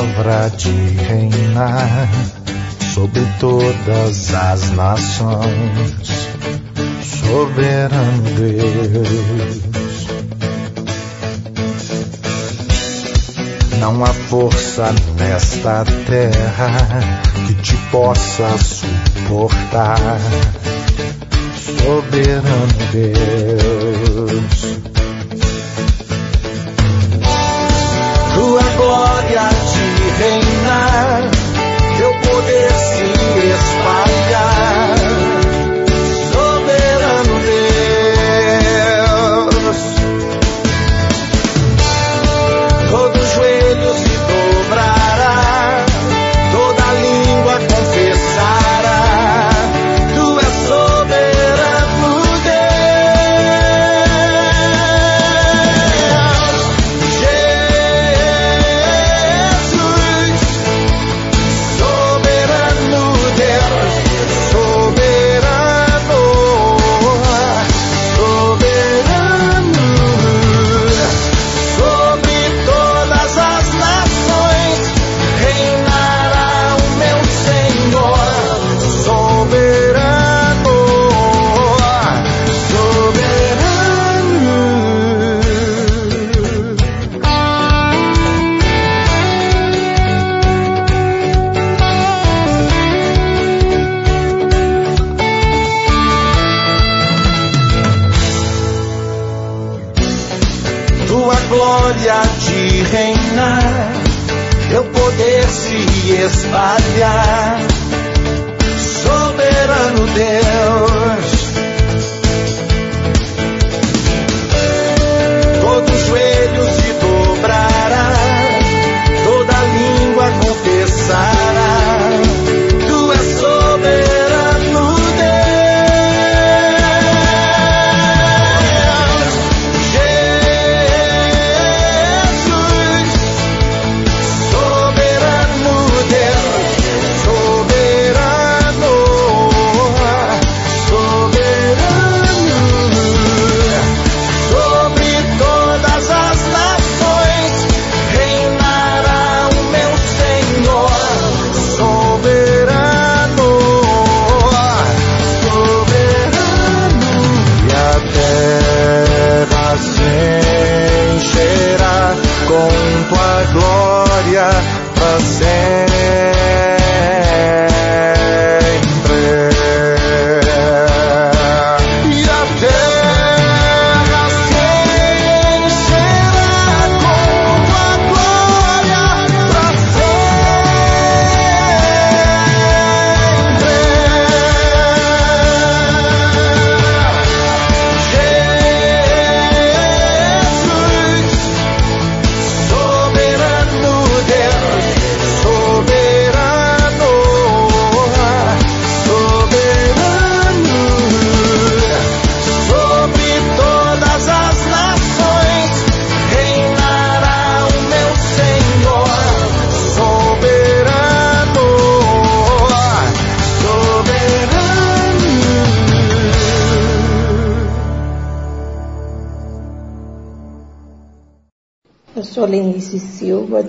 palavra de reinar sobre todas as nações, soberano Deus. Não há força nesta terra que te possa suportar, soberano Deus. Glória de reinar, teu poder se espalhar.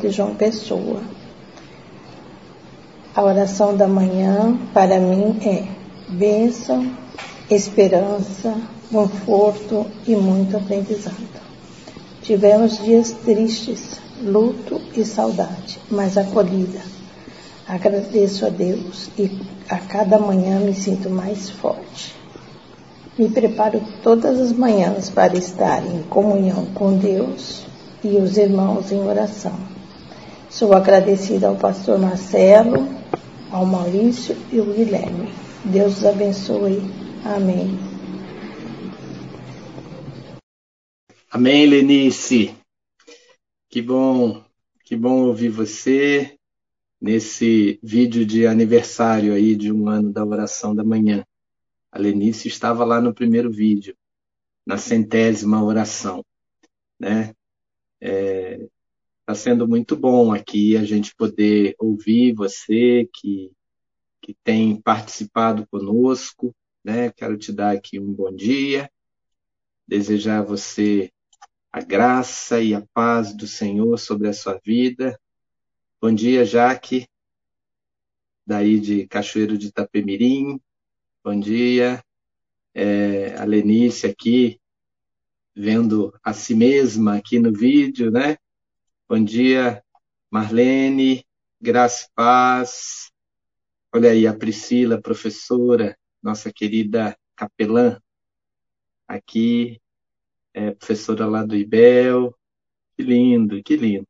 De João Pessoa. A oração da manhã, para mim, é bênção, esperança, conforto e muito aprendizado. Tivemos dias tristes, luto e saudade, mas acolhida. Agradeço a Deus e a cada manhã me sinto mais forte. Me preparo todas as manhãs para estar em comunhão com Deus e os irmãos em oração. Sou agradecida ao pastor Marcelo, ao Maurício e ao Guilherme. Deus os abençoe. Amém. Amém, Lenice. Que bom, que bom ouvir você nesse vídeo de aniversário aí de um ano da oração da manhã. A Lenice estava lá no primeiro vídeo, na centésima oração, né? Está sendo muito bom aqui a gente poder ouvir você que, que tem participado conosco, né? Quero te dar aqui um bom dia, desejar a você a graça e a paz do Senhor sobre a sua vida, Bom dia, Jaque, daí de Cachoeiro de Itapemirim. Bom dia. É, a Lenice aqui, vendo a si mesma aqui no vídeo, né? Bom dia, Marlene, Graça e Paz. Olha aí a Priscila, professora, nossa querida capelã, aqui, é, professora lá do IBEL. Que lindo, que lindo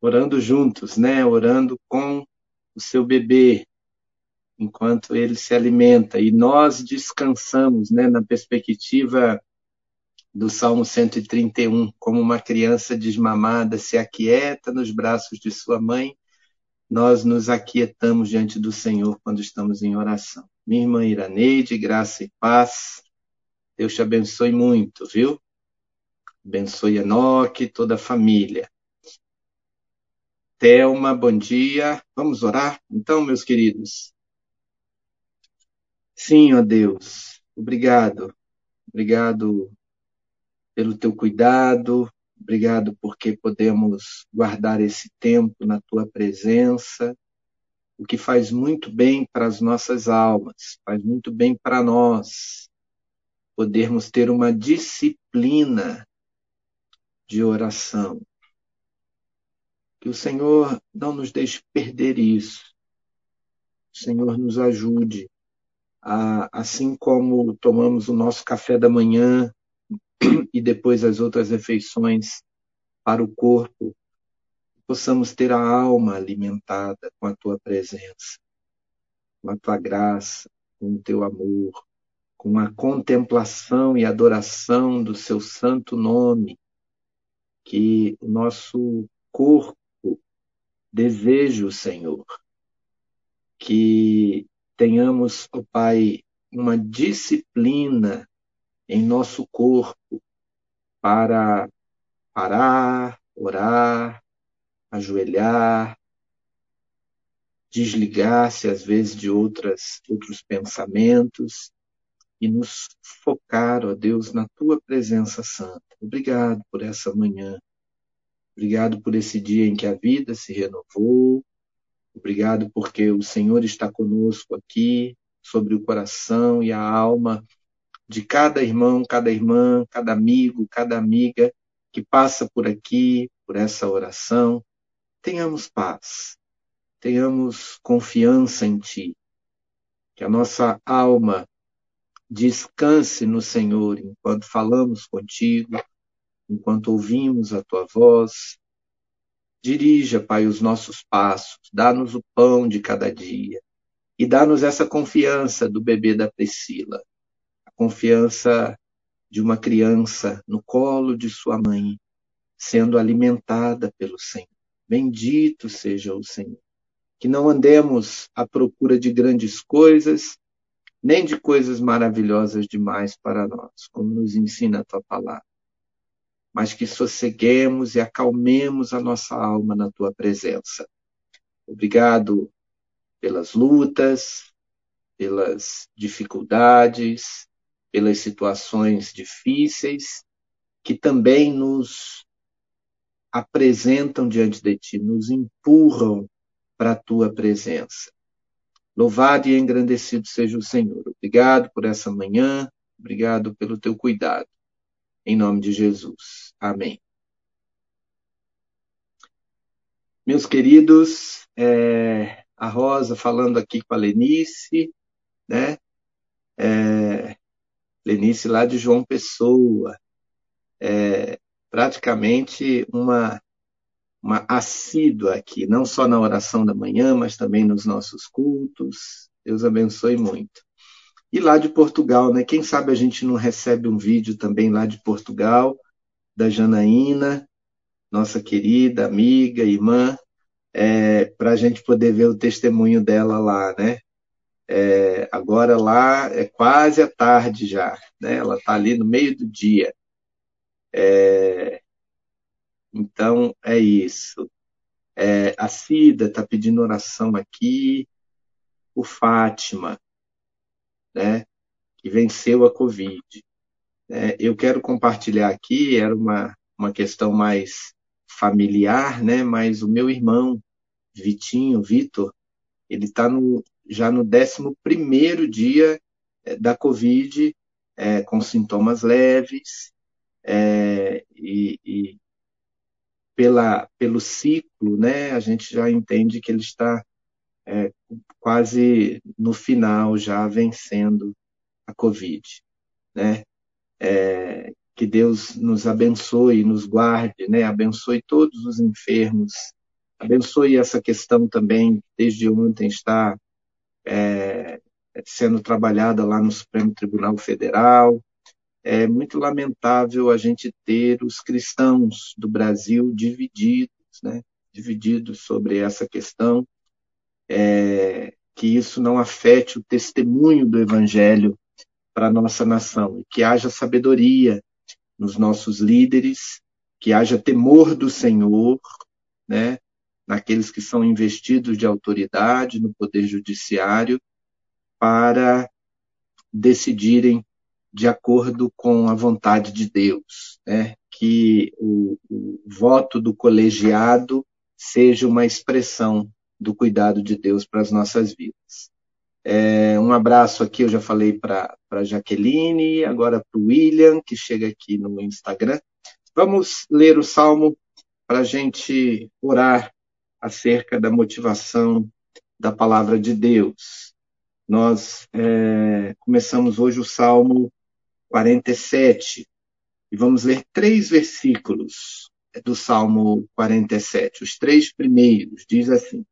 orando juntos, né? Orando com o seu bebê, enquanto ele se alimenta. E nós descansamos, né? Na perspectiva do Salmo 131, como uma criança desmamada se aquieta nos braços de sua mãe, nós nos aquietamos diante do Senhor quando estamos em oração. Minha irmã Iraneide, graça e paz. Deus te abençoe muito, viu? Abençoe Enoque, toda a família. Thelma, bom dia. Vamos orar? Então, meus queridos. Sim, ó Deus, obrigado. Obrigado pelo teu cuidado, obrigado porque podemos guardar esse tempo na tua presença, o que faz muito bem para as nossas almas, faz muito bem para nós podermos ter uma disciplina de oração, que o Senhor não nos deixe perder isso. O Senhor nos ajude a, assim como tomamos o nosso café da manhã e depois as outras refeições para o corpo, possamos ter a alma alimentada com a tua presença, com a tua graça, com o teu amor, com a contemplação e adoração do seu santo nome, que o nosso corpo Desejo, Senhor, que tenhamos, ó oh Pai, uma disciplina em nosso corpo para parar, orar, ajoelhar, desligar-se às vezes de outras, outros pensamentos e nos focar, ó Deus, na tua presença santa. Obrigado por essa manhã. Obrigado por esse dia em que a vida se renovou. Obrigado porque o Senhor está conosco aqui, sobre o coração e a alma de cada irmão, cada irmã, cada amigo, cada amiga que passa por aqui, por essa oração. Tenhamos paz, tenhamos confiança em Ti, que a nossa alma descanse no Senhor enquanto falamos contigo, enquanto ouvimos a tua voz. Dirija, Pai, os nossos passos, dá-nos o pão de cada dia. E dá-nos essa confiança do bebê da Priscila, confiança de uma criança no colo de sua mãe, sendo alimentada pelo Senhor. Bendito seja o Senhor. Que não andemos à procura de grandes coisas, nem de coisas maravilhosas demais para nós, como nos ensina a tua palavra mas que sosseguemos e acalmemos a nossa alma na tua presença. Obrigado pelas lutas, pelas dificuldades, pelas situações difíceis, que também nos apresentam diante de ti, nos empurram para a tua presença. Louvado e engrandecido seja o Senhor. Obrigado por essa manhã, obrigado pelo teu cuidado. Em nome de Jesus. Amém. Meus queridos, é, a Rosa falando aqui com a Lenice, né? É, Lenice lá de João Pessoa, é, praticamente uma, uma assídua aqui, não só na oração da manhã, mas também nos nossos cultos. Deus abençoe muito. E lá de Portugal, né? Quem sabe a gente não recebe um vídeo também lá de Portugal, da Janaína, nossa querida amiga, irmã, é, para a gente poder ver o testemunho dela lá, né? É, agora lá é quase a tarde já, né? Ela está ali no meio do dia. É, então é isso. É, a Cida está pedindo oração aqui, o Fátima, né, que venceu a Covid. É, eu quero compartilhar aqui, era uma, uma questão mais familiar, né? Mas o meu irmão, Vitinho, Vitor, ele está já no 11 dia é, da Covid, é, com sintomas leves, é, e, e pela, pelo ciclo, né, a gente já entende que ele está é, quase no final, já vencendo a Covid. Né? É, que Deus nos abençoe, nos guarde, né? abençoe todos os enfermos, abençoe essa questão também, desde ontem está é, sendo trabalhada lá no Supremo Tribunal Federal, é muito lamentável a gente ter os cristãos do Brasil divididos, né? divididos sobre essa questão, é, que isso não afete o testemunho do Evangelho para a nossa nação, e que haja sabedoria nos nossos líderes, que haja temor do Senhor, né? Naqueles que são investidos de autoridade no Poder Judiciário, para decidirem de acordo com a vontade de Deus, né? que o, o voto do colegiado seja uma expressão do cuidado de Deus para as nossas vidas. É, um abraço aqui, eu já falei para a Jaqueline, agora para o William, que chega aqui no Instagram. Vamos ler o Salmo para a gente orar acerca da motivação da palavra de Deus. Nós é, começamos hoje o Salmo 47. E vamos ler três versículos do Salmo 47. Os três primeiros diz assim: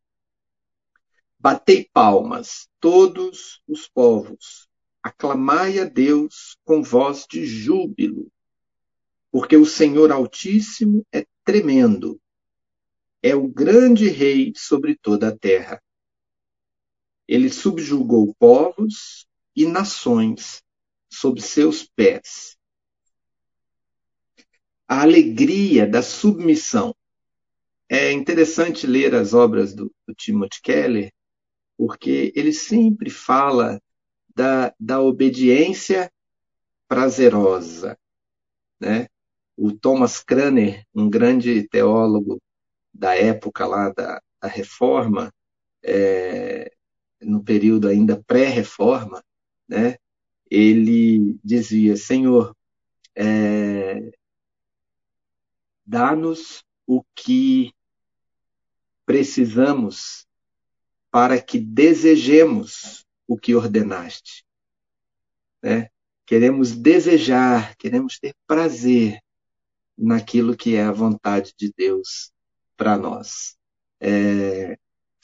Batei palmas, todos os povos, aclamai a Deus com voz de júbilo, porque o Senhor Altíssimo é tremendo, é o grande Rei sobre toda a terra. Ele subjugou povos e nações sob seus pés. A alegria da submissão. É interessante ler as obras do, do Timothy Keller, porque ele sempre fala da, da obediência prazerosa. Né? O Thomas Cranner, um grande teólogo da época lá da, da Reforma, é, no período ainda pré-reforma, né? ele dizia: Senhor, é, dá-nos o que precisamos para que desejemos o que ordenaste. Né? Queremos desejar, queremos ter prazer naquilo que é a vontade de Deus para nós. É,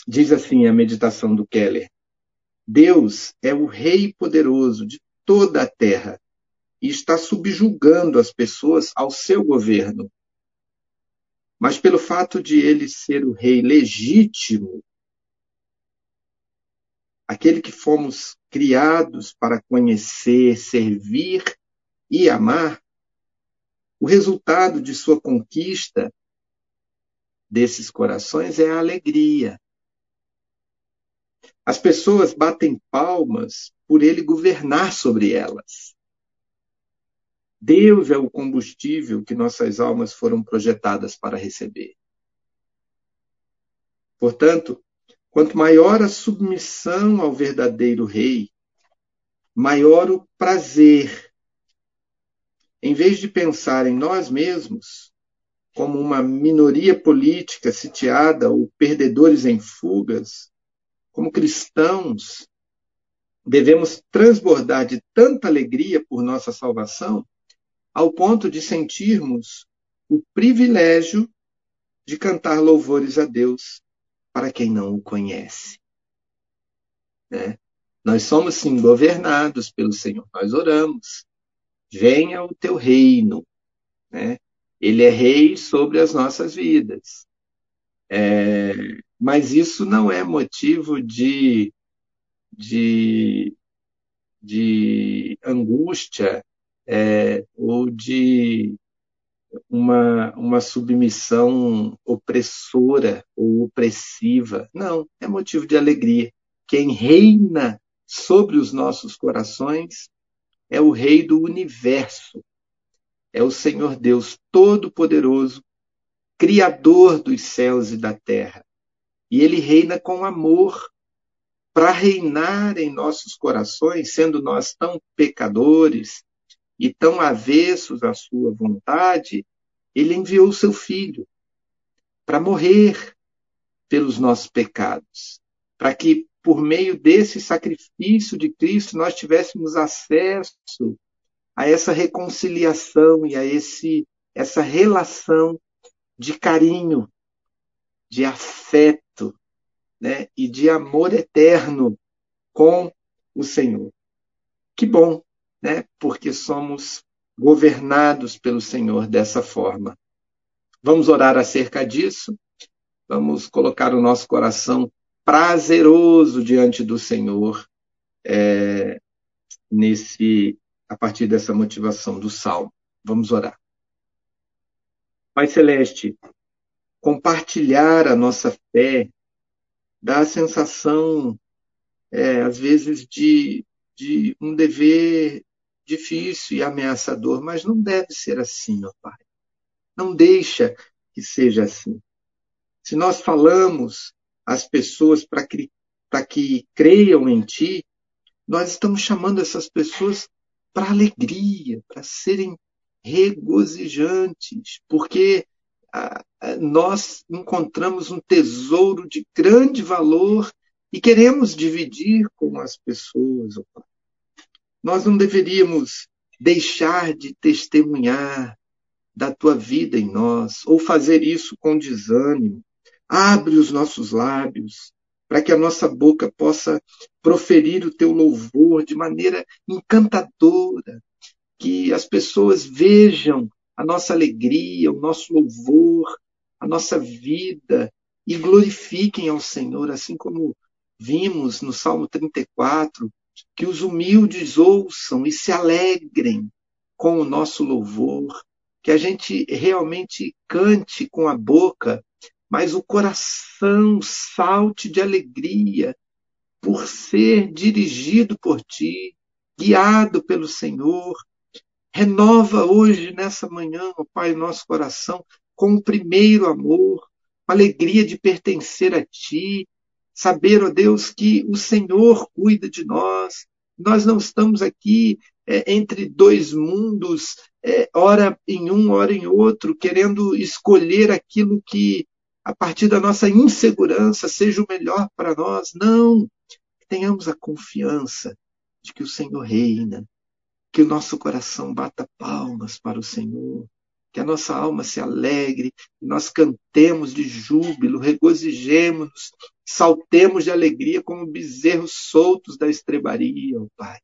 diz assim a meditação do Keller: Deus é o Rei poderoso de toda a terra e está subjugando as pessoas ao seu governo. Mas pelo fato de ele ser o rei legítimo, aquele que fomos criados para conhecer, servir e amar, o resultado de sua conquista desses corações é a alegria. As pessoas batem palmas por ele governar sobre elas. Deus é o combustível que nossas almas foram projetadas para receber. Portanto, quanto maior a submissão ao verdadeiro Rei, maior o prazer. Em vez de pensar em nós mesmos como uma minoria política sitiada ou perdedores em fugas, como cristãos, devemos transbordar de tanta alegria por nossa salvação, ao ponto de sentirmos o privilégio de cantar louvores a Deus para quem não o conhece. Né? Nós somos sim governados pelo Senhor, nós oramos. Venha o teu reino. Né? Ele é rei sobre as nossas vidas. É, mas isso não é motivo de de, de angústia é, ou de uma, uma submissão opressora ou opressiva. Não, é motivo de alegria. Quem reina sobre os nossos corações é o Rei do universo, é o Senhor Deus Todo-Poderoso, Criador dos céus e da terra. E ele reina com amor para reinar em nossos corações, sendo nós tão pecadores e tão avessos à sua vontade, ele enviou seu filho para morrer pelos nossos pecados, para que por meio desse sacrifício de Cristo nós tivéssemos acesso a essa reconciliação e a esse essa relação de carinho, de afeto, né, e de amor eterno com o Senhor. Que bom, né? Porque somos governados pelo Senhor dessa forma. Vamos orar acerca disso. Vamos colocar o nosso coração prazeroso diante do Senhor é, nesse a partir dessa motivação do salmo. Vamos orar. Pai Celeste, compartilhar a nossa fé dá a sensação, é, às vezes, de, de um dever difícil e ameaçador, mas não deve ser assim, ó Pai. Não deixa que seja assim. Se nós falamos às pessoas para que, que creiam em Ti, nós estamos chamando essas pessoas para alegria, para serem regozijantes, porque ah, ah, nós encontramos um tesouro de grande valor e queremos dividir com as pessoas. Nós não deveríamos deixar de testemunhar da tua vida em nós, ou fazer isso com desânimo. Abre os nossos lábios, para que a nossa boca possa proferir o teu louvor de maneira encantadora, que as pessoas vejam a nossa alegria, o nosso louvor, a nossa vida e glorifiquem ao Senhor, assim como vimos no Salmo 34, que os humildes ouçam e se alegrem com o nosso louvor, que a gente realmente cante com a boca, mas o coração salte de alegria por ser dirigido por ti, guiado pelo Senhor, Renova hoje, nessa manhã, ó Pai, nosso coração com o primeiro amor, com a alegria de pertencer a Ti, saber, ó Deus, que o Senhor cuida de nós. Nós não estamos aqui é, entre dois mundos, é, ora em um, ora em outro, querendo escolher aquilo que, a partir da nossa insegurança, seja o melhor para nós. Não! Tenhamos a confiança de que o Senhor reina, que o nosso coração bata palmas para o Senhor, que a nossa alma se alegre, que nós cantemos de júbilo, regozijemos-nos, saltemos de alegria como bezerros soltos da estrebaria, ó Pai,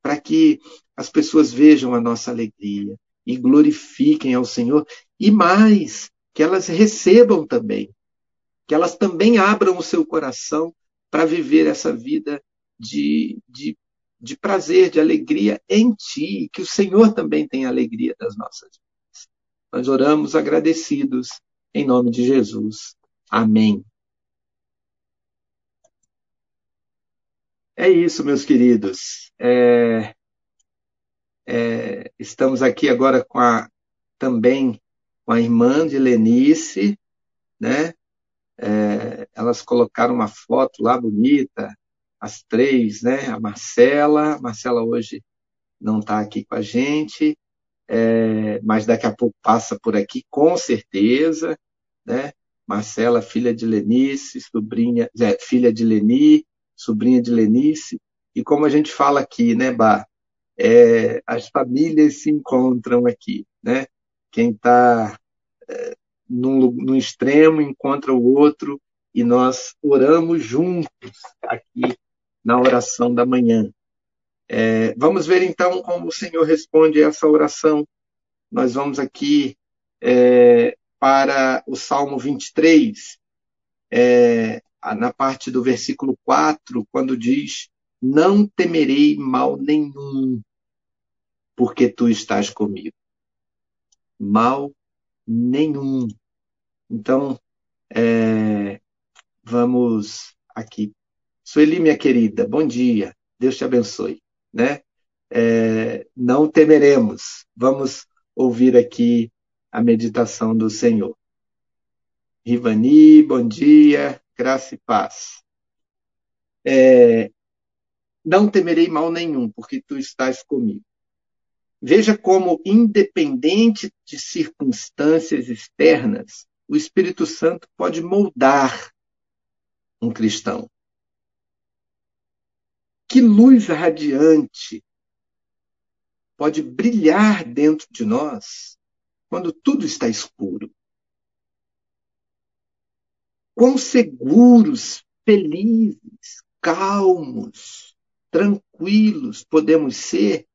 para que as pessoas vejam a nossa alegria e glorifiquem ao Senhor, e mais, que elas recebam também, que elas também abram o seu coração para viver essa vida de, de de prazer, de alegria em ti, que o Senhor também tenha alegria das nossas vidas. Nós oramos agradecidos em nome de Jesus. Amém. É isso, meus queridos. É, é, estamos aqui agora com a, também com a irmã de Lenice, né? É, elas colocaram uma foto lá bonita, as três, né? A Marcela, a Marcela hoje não está aqui com a gente, é, mas daqui a pouco passa por aqui, com certeza, né? Marcela, filha de Lenice, sobrinha, é, filha de Leni, sobrinha de Lenice, e como a gente fala aqui, né, Bah? É, as famílias se encontram aqui, né? Quem está é, num, num extremo encontra o outro e nós oramos juntos aqui na oração da manhã. É, vamos ver então como o Senhor responde essa oração. Nós vamos aqui é, para o Salmo 23, é, na parte do versículo 4, quando diz: Não temerei mal nenhum, porque tu estás comigo. Mal nenhum. Então, é, vamos aqui Sueli, minha querida, bom dia. Deus te abençoe. Né? É, não temeremos. Vamos ouvir aqui a meditação do Senhor. Rivani, bom dia, graça e paz. É, não temerei mal nenhum, porque tu estás comigo. Veja como, independente de circunstâncias externas, o Espírito Santo pode moldar um cristão. Que luz radiante pode brilhar dentro de nós quando tudo está escuro. Quão seguros, felizes, calmos, tranquilos podemos ser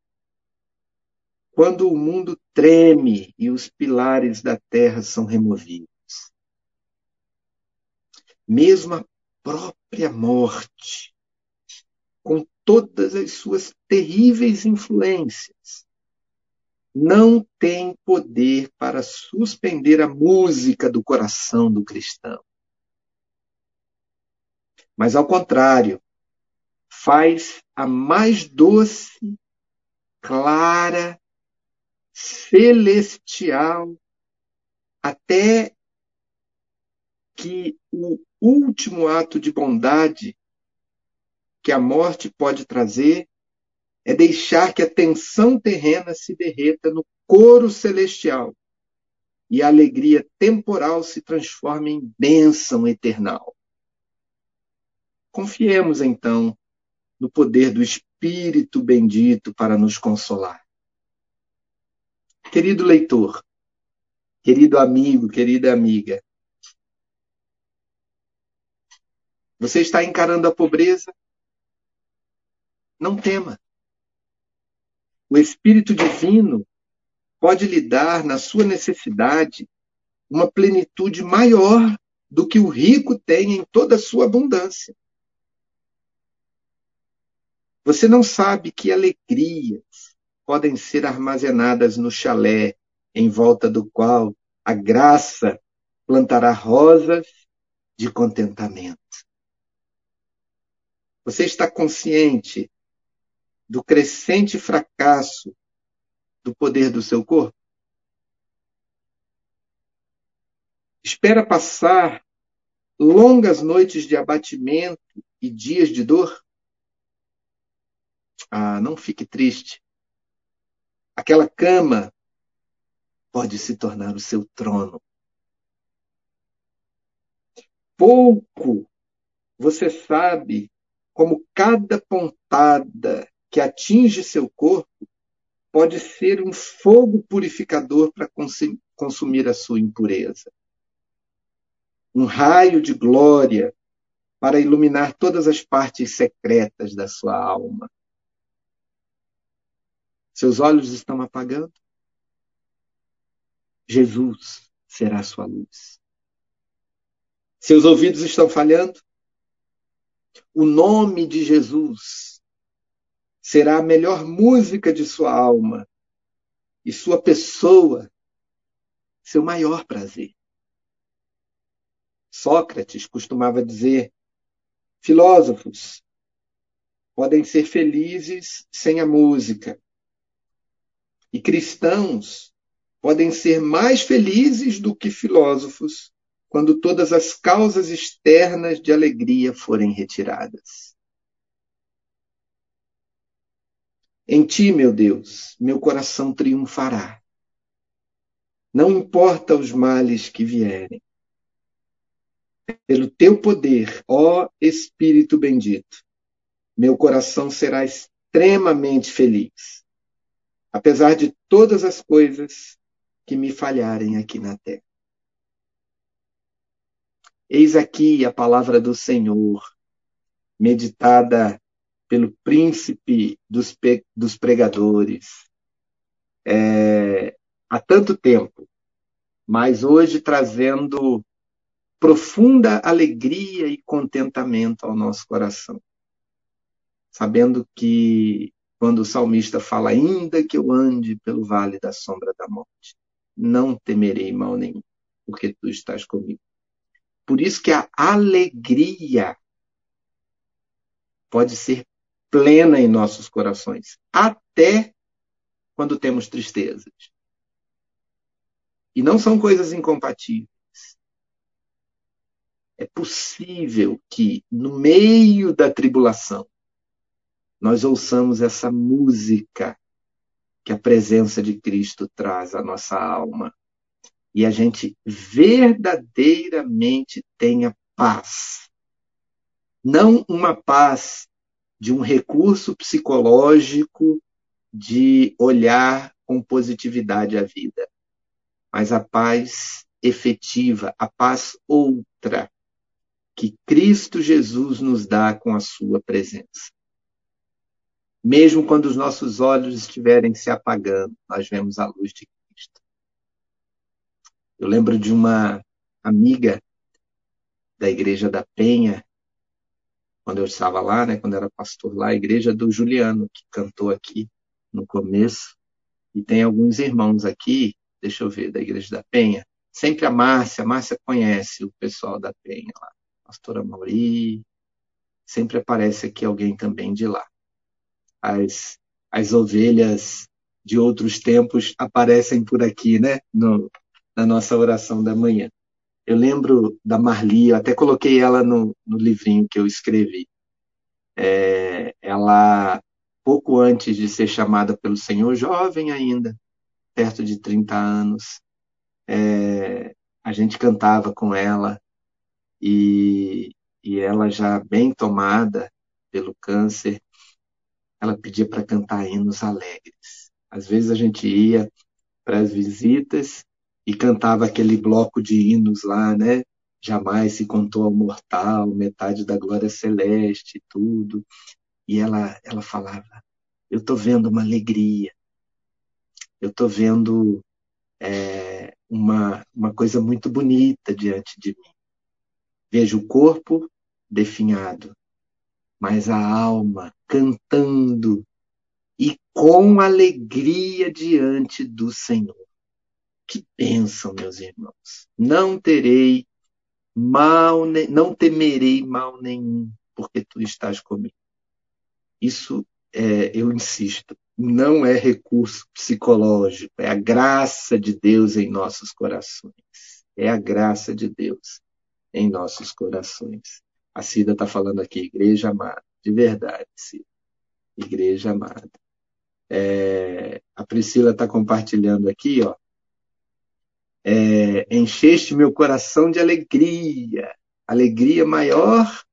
quando o mundo treme e os pilares da terra são removidos. Mesmo a própria morte, com todas as suas terríveis influências, não tem poder para suspender a música do coração do cristão. Mas, ao contrário, faz a mais doce, clara celestial, até que o último ato de bondade que a morte pode trazer é deixar que a tensão terrena se derreta no coro celestial e a alegria temporal se transforme em bênção eternal. Confiemos então no poder do Espírito bendito para nos consolar. Querido leitor, querido amigo, querida amiga, você está encarando a pobreza? Não tema. O Espírito Divino pode lhe dar na sua necessidade uma plenitude maior do que o rico tem em toda a sua abundância. Você não sabe que alegrias podem ser armazenadas no chalé em volta do qual a graça plantará rosas de contentamento. Você está consciente do crescente fracasso do poder do seu corpo? Espera passar longas noites de abatimento e dias de dor? Ah, não fique triste. Aquela cama pode se tornar o seu trono. Pouco você sabe como cada pontada que atinge seu corpo pode ser um fogo purificador para consumir a sua impureza. Um raio de glória para iluminar todas as partes secretas da sua alma. Seus olhos estão apagando? Jesus será sua luz. Seus ouvidos estão falhando? O nome de Jesus será a melhor música de sua alma e sua pessoa seu maior prazer. Sócrates costumava dizer: filósofos podem ser felizes sem a música, e cristãos podem ser mais felizes do que filósofos quando todas as causas externas de alegria forem retiradas. Em ti, meu Deus, meu coração triunfará. Não importa os males que vierem. Pelo teu poder, ó Espírito bendito, meu coração será extremamente feliz apesar de todas as coisas que me falharem aqui na terra. Eis aqui a palavra do Senhor, meditada pelo príncipe dos, dos pregadores é, há tanto tempo, mas hoje trazendo profunda alegria e contentamento ao nosso coração, sabendo que quando o salmista fala, ainda que eu ande pelo vale da sombra da morte, não temerei mal nenhum, porque tu estás comigo. Por isso que a alegria pode ser plena em nossos corações, até quando temos tristezas. E não são coisas incompatíveis. é possível que, no meio da tribulação, nós ouçamos essa música que a presença de Cristo traz à nossa alma e a gente verdadeiramente tenha paz. Não uma paz de um recurso psicológico de olhar com positividade a vida, mas a paz efetiva, a paz outra, que Cristo Jesus nos dá com a sua presença. Mesmo quando os nossos olhos estiverem se apagando, nós vemos a luz de Cristo. Eu lembro de uma amiga da Igreja da Penha, quando eu estava lá, né, quando era pastor lá, a igreja do Juliano, que cantou aqui no começo. E tem alguns irmãos aqui, deixa eu ver, da Igreja da Penha. Sempre a Márcia, a Márcia conhece o pessoal da Penha lá pastora Mauri, sempre aparece aqui alguém também de lá. As, as ovelhas de outros tempos aparecem por aqui, né? No, na nossa oração da manhã. Eu lembro da Marli, eu até coloquei ela no, no livrinho que eu escrevi. É, ela, pouco antes de ser chamada pelo Senhor, jovem ainda, perto de 30 anos, é, a gente cantava com ela e, e ela já bem tomada pelo câncer, ela pedia para cantar hinos alegres. Às vezes a gente ia para as visitas e cantava aquele bloco de hinos lá, né? Jamais se contou ao mortal, metade da glória celeste, tudo. E ela, ela falava: Eu estou vendo uma alegria, eu estou vendo é, uma, uma coisa muito bonita diante de mim. Vejo o corpo definhado, mas a alma cantando e com alegria diante do Senhor. Que bênção, meus irmãos. Não terei mal, não temerei mal nenhum, porque tu estás comigo. Isso, é, eu insisto, não é recurso psicológico, é a graça de Deus em nossos corações. É a graça de Deus em nossos corações. A Cida está falando aqui, igreja amada, de verdade. Igreja amada. É, a Priscila está compartilhando aqui, ó. É, encheste meu coração de alegria, alegria maior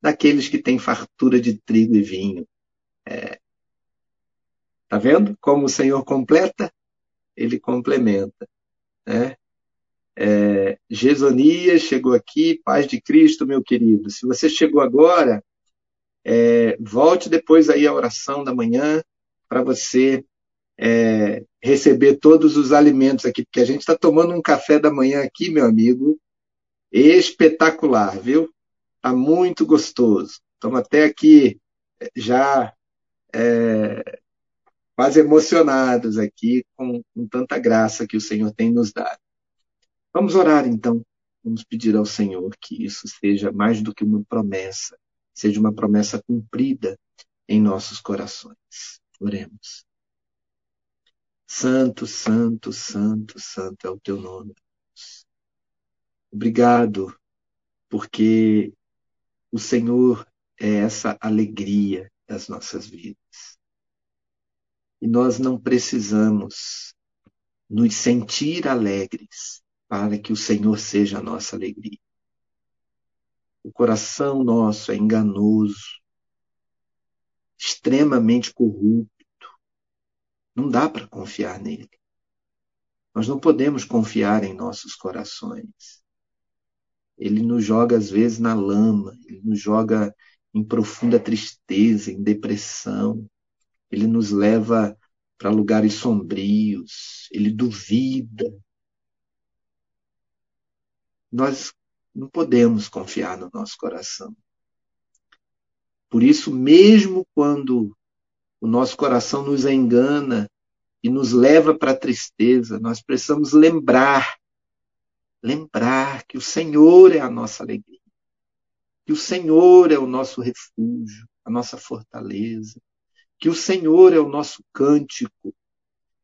daqueles que têm fartura de trigo e vinho. É, tá vendo como o Senhor completa? Ele complementa, né? É, chegou aqui, paz de Cristo, meu querido. Se você chegou agora, é, volte depois aí à oração da manhã para você é, receber todos os alimentos aqui, porque a gente está tomando um café da manhã aqui, meu amigo, espetacular, viu? Está muito gostoso. Estamos até aqui já é, quase emocionados aqui com, com tanta graça que o Senhor tem nos dado. Vamos orar então. Vamos pedir ao Senhor que isso seja mais do que uma promessa, seja uma promessa cumprida em nossos corações. Oremos. Santo, santo, santo, santo é o teu nome. Obrigado, porque o Senhor é essa alegria das nossas vidas. E nós não precisamos nos sentir alegres para que o Senhor seja a nossa alegria. O coração nosso é enganoso, extremamente corrupto. Não dá para confiar nele. Nós não podemos confiar em nossos corações. Ele nos joga, às vezes, na lama, ele nos joga em profunda tristeza, em depressão. Ele nos leva para lugares sombrios, ele duvida, nós não podemos confiar no nosso coração. Por isso, mesmo quando o nosso coração nos engana e nos leva para a tristeza, nós precisamos lembrar, lembrar que o Senhor é a nossa alegria, que o Senhor é o nosso refúgio, a nossa fortaleza, que o Senhor é o nosso cântico,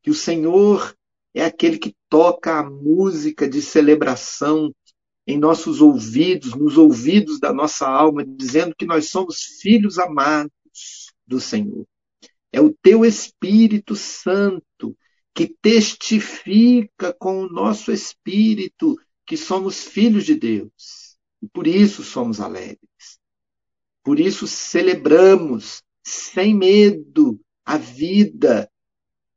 que o Senhor é aquele que toca a música de celebração em nossos ouvidos, nos ouvidos da nossa alma, dizendo que nós somos filhos amados do Senhor. É o teu Espírito Santo que testifica com o nosso espírito que somos filhos de Deus. E por isso somos alegres. Por isso celebramos sem medo a vida,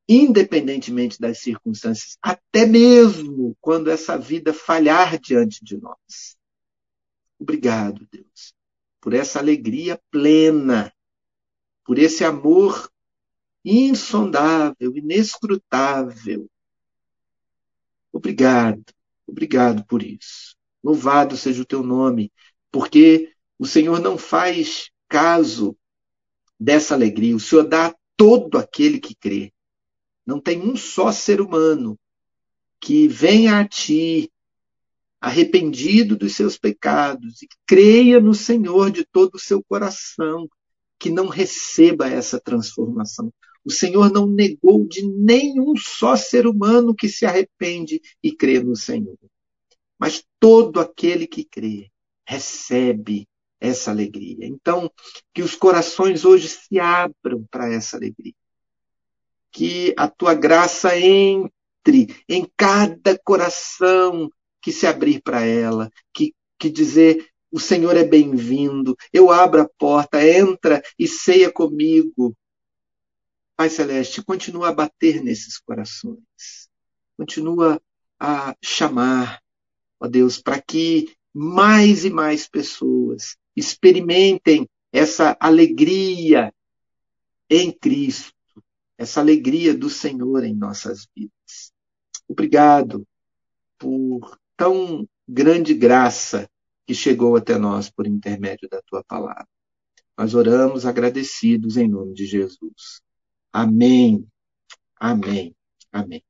independentemente das circunstâncias, até mesmo quando essa vida falhar diante de nós. Obrigado, Deus, por essa alegria plena, por esse amor insondável, inescrutável. Obrigado, obrigado por isso. Louvado seja o teu nome, porque o Senhor não faz caso dessa alegria. O Senhor dá a todo aquele que crê. Não tem um só ser humano que venha a ti arrependido dos seus pecados e creia no Senhor de todo o seu coração, que não receba essa transformação. O Senhor não negou de nenhum só ser humano que se arrepende e crê no Senhor. Mas todo aquele que crê recebe essa alegria. Então, que os corações hoje se abram para essa alegria. Que a tua graça entre em cada coração que se abrir para ela, que, que dizer o Senhor é bem-vindo, eu abro a porta, entra e ceia comigo. Pai Celeste, continua a bater nesses corações, continua a chamar, ó Deus, para que mais e mais pessoas experimentem essa alegria em Cristo, essa alegria do Senhor em nossas vidas. Obrigado por tão grande graça que chegou até nós por intermédio da tua palavra. Nós oramos agradecidos em nome de Jesus. Amém. Amém. Amém.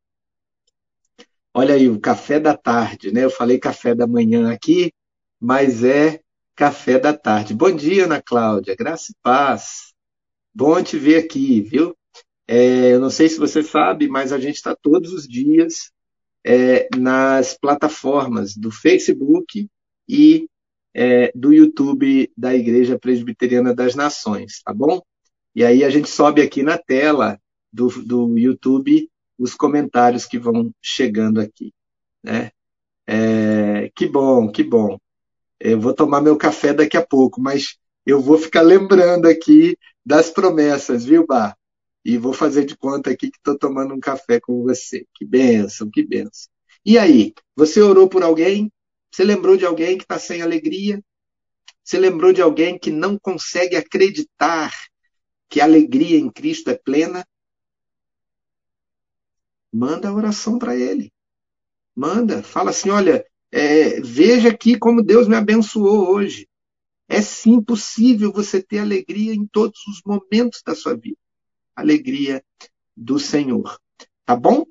Olha aí, o café da tarde, né? Eu falei café da manhã aqui, mas é café da tarde. Bom dia, Ana Cláudia. Graça e paz. Bom te ver aqui, viu? É, eu não sei se você sabe, mas a gente está todos os dias é, nas plataformas do Facebook e é, do YouTube da Igreja Presbiteriana das Nações, tá bom? E aí a gente sobe aqui na tela do, do YouTube os comentários que vão chegando aqui, né? É, que bom, que bom. Eu vou tomar meu café daqui a pouco, mas eu vou ficar lembrando aqui das promessas, viu, Bar? E vou fazer de conta aqui que estou tomando um café com você. Que benção, que benção. E aí, você orou por alguém? Você lembrou de alguém que está sem alegria? Você lembrou de alguém que não consegue acreditar que a alegria em Cristo é plena? Manda a oração para ele. Manda, fala assim: olha, é, veja aqui como Deus me abençoou hoje. É sim possível você ter alegria em todos os momentos da sua vida. Alegria do Senhor. Tá bom?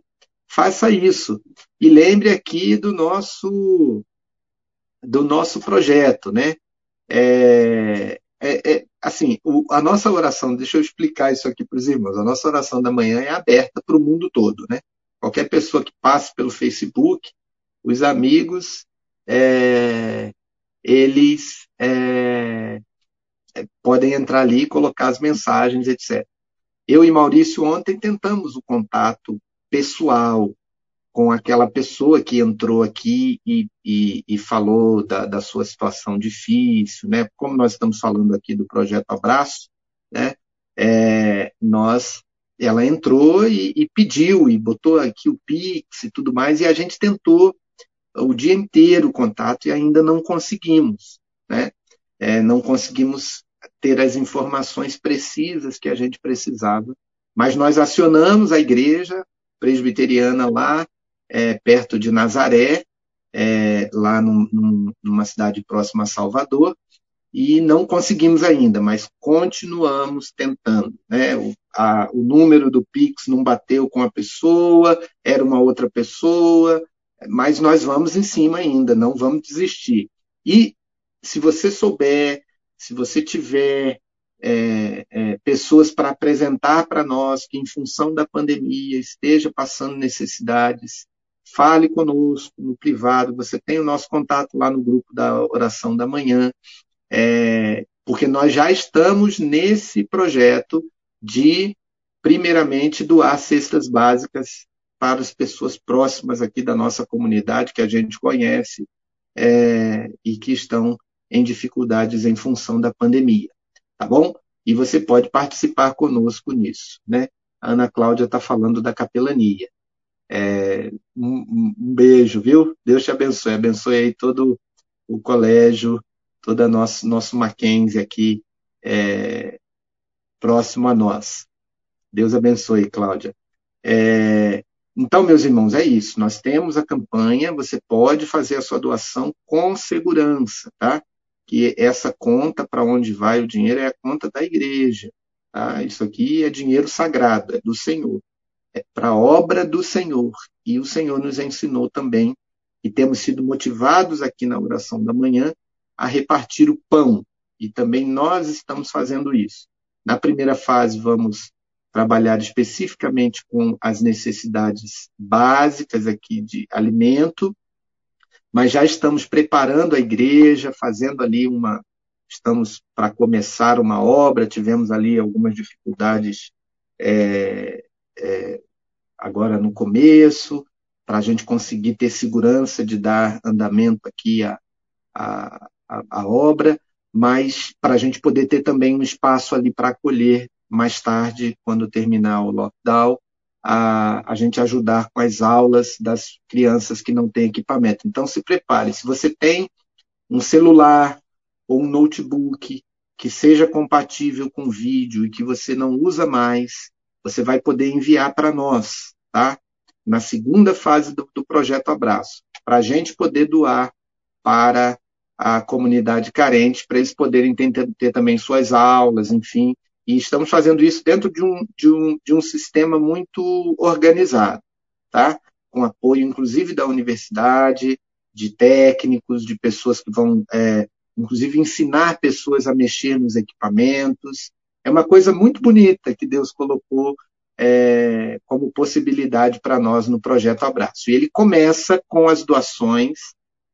Faça isso. E lembre aqui do nosso do nosso projeto, né? É, é, é assim, o, a nossa oração, deixa eu explicar isso aqui para os irmãos. A nossa oração da manhã é aberta para o mundo todo, né? Qualquer pessoa que passe pelo Facebook, os amigos, é, eles é, é, podem entrar ali e colocar as mensagens, etc. Eu e Maurício ontem tentamos o contato pessoal com aquela pessoa que entrou aqui e, e, e falou da, da, sua situação difícil, né? Como nós estamos falando aqui do projeto Abraço, né? É, nós ela entrou e, e, pediu e botou aqui o Pix e tudo mais e a gente tentou o dia inteiro o contato e ainda não conseguimos, né? É, não conseguimos ter as informações precisas que a gente precisava, mas nós acionamos a igreja presbiteriana lá é, perto de Nazaré, é, lá num, num, numa cidade próxima a Salvador, e não conseguimos ainda, mas continuamos tentando. Né? O, a, o número do Pix não bateu com a pessoa, era uma outra pessoa, mas nós vamos em cima ainda, não vamos desistir. E se você souber, se você tiver é, é, pessoas para apresentar para nós que, em função da pandemia, esteja passando necessidades, fale conosco no privado. Você tem o nosso contato lá no grupo da oração da manhã, é, porque nós já estamos nesse projeto de, primeiramente, doar cestas básicas para as pessoas próximas aqui da nossa comunidade, que a gente conhece é, e que estão em dificuldades em função da pandemia. Tá bom? E você pode participar conosco nisso. Né? A Ana Cláudia está falando da capelania. É, um, um, beijo, viu? Deus te abençoe. Abençoe aí todo o colégio, todo nosso, nosso Mackenzie aqui é, próximo a nós. Deus abençoe, Cláudia. É, então, meus irmãos, é isso. Nós temos a campanha, você pode fazer a sua doação com segurança, tá? Que essa conta para onde vai o dinheiro é a conta da igreja. Tá? Isso aqui é dinheiro sagrado, é do Senhor. É para a obra do Senhor. E o Senhor nos ensinou também, e temos sido motivados aqui na oração da manhã, a repartir o pão. E também nós estamos fazendo isso. Na primeira fase, vamos trabalhar especificamente com as necessidades básicas aqui de alimento, mas já estamos preparando a igreja, fazendo ali uma. Estamos para começar uma obra, tivemos ali algumas dificuldades é, é, agora no começo, para a gente conseguir ter segurança de dar andamento aqui à, à, à obra, mas para a gente poder ter também um espaço ali para acolher mais tarde, quando terminar o lockdown, a, a gente ajudar com as aulas das crianças que não têm equipamento. Então, se prepare. Se você tem um celular ou um notebook que seja compatível com vídeo e que você não usa mais, você vai poder enviar para nós, tá? Na segunda fase do, do projeto Abraço, para a gente poder doar para a comunidade carente, para eles poderem ter, ter também suas aulas, enfim, e estamos fazendo isso dentro de um, de um, de um sistema muito organizado, tá? com apoio, inclusive, da universidade, de técnicos, de pessoas que vão, é, inclusive, ensinar pessoas a mexer nos equipamentos. É uma coisa muito bonita que Deus colocou é, como possibilidade para nós no projeto Abraço. E ele começa com as doações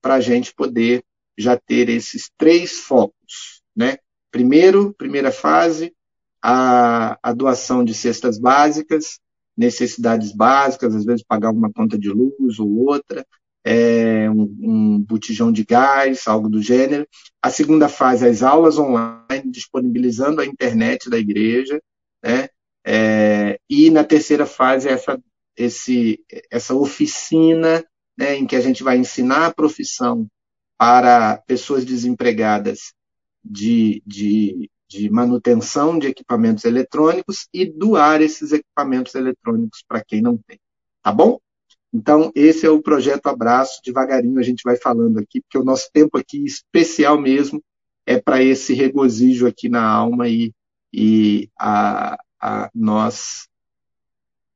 para a gente poder já ter esses três focos. Né? Primeiro, primeira fase, a, a doação de cestas básicas, necessidades básicas, às vezes pagar uma conta de luz ou outra, é, um, um botijão de gás, algo do gênero. A segunda fase, as aulas online, disponibilizando a internet da igreja, né? É, e na terceira fase, essa, esse, essa oficina né, em que a gente vai ensinar a profissão para pessoas desempregadas de, de de manutenção de equipamentos eletrônicos e doar esses equipamentos eletrônicos para quem não tem. Tá bom? Então, esse é o projeto Abraço. Devagarinho a gente vai falando aqui, porque o nosso tempo aqui especial mesmo é para esse regozijo aqui na alma e, e a, a nós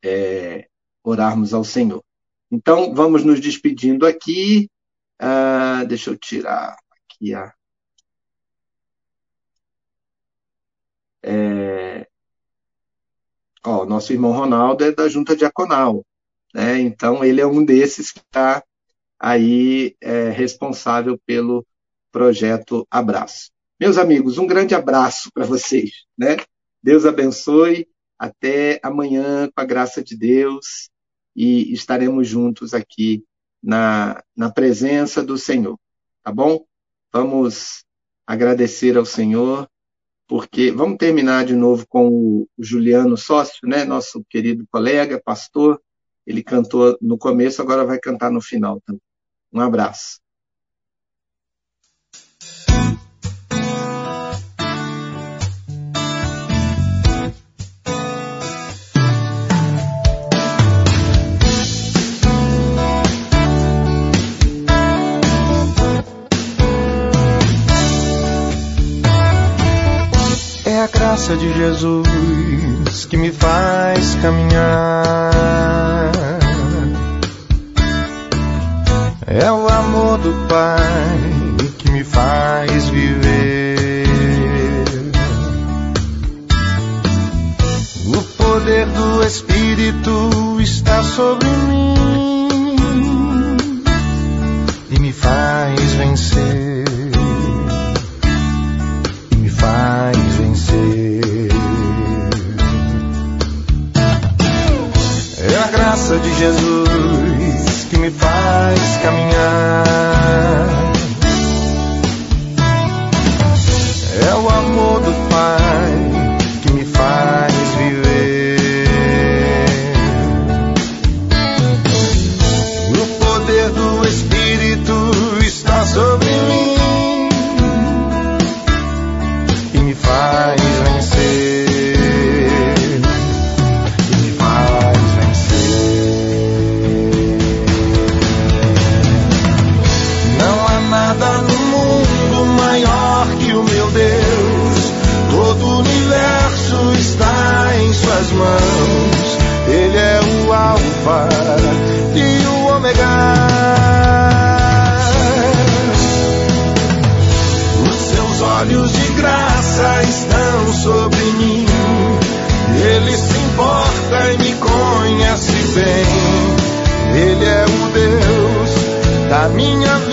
é, orarmos ao Senhor. Então, vamos nos despedindo aqui. Uh, deixa eu tirar aqui a, É... Ó, nosso irmão Ronaldo é da junta diaconal, né? então ele é um desses que está aí é, responsável pelo projeto Abraço. Meus amigos, um grande abraço para vocês. Né? Deus abençoe. Até amanhã, com a graça de Deus, e estaremos juntos aqui na, na presença do Senhor. Tá bom? Vamos agradecer ao Senhor porque vamos terminar de novo com o Juliano Sócio, né, nosso querido colega, pastor. Ele cantou no começo, agora vai cantar no final também. Um abraço. graça de Jesus que me faz caminhar. É o amor do Pai que me faz viver. O poder do Espírito está sobre mim e me faz vencer. De Jesus que me faz caminhar. Olhos de graça estão sobre mim. Ele se importa e me conhece bem. Ele é o Deus da minha vida.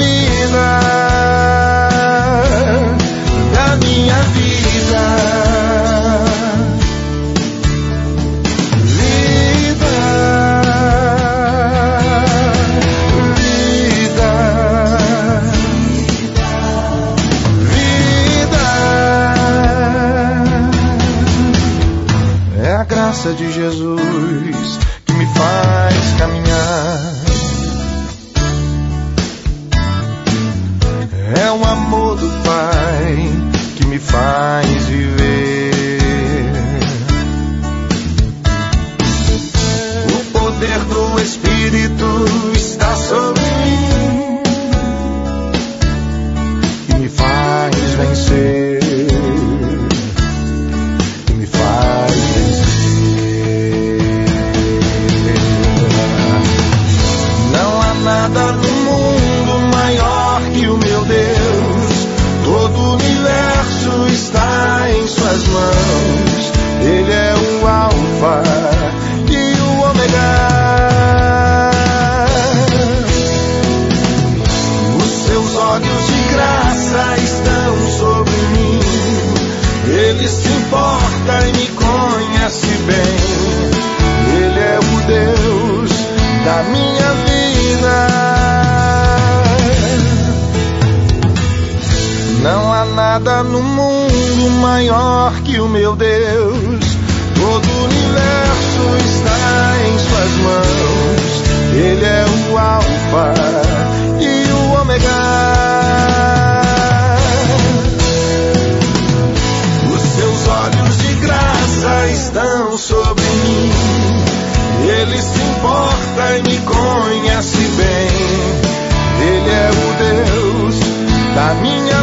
Mãos. Ele é o Alfa e o Ômega. Os seus olhos de graça estão sobre mim. Ele se importa e me conhece bem. Ele é o Deus da minha vida. Não há nada no mundo maior que o meu Deus. Todo o universo está em suas mãos. Ele é o Alfa e o Ômega. Os seus olhos de graça estão sobre mim. Ele se importa e me conhece bem. Ele é o Deus da minha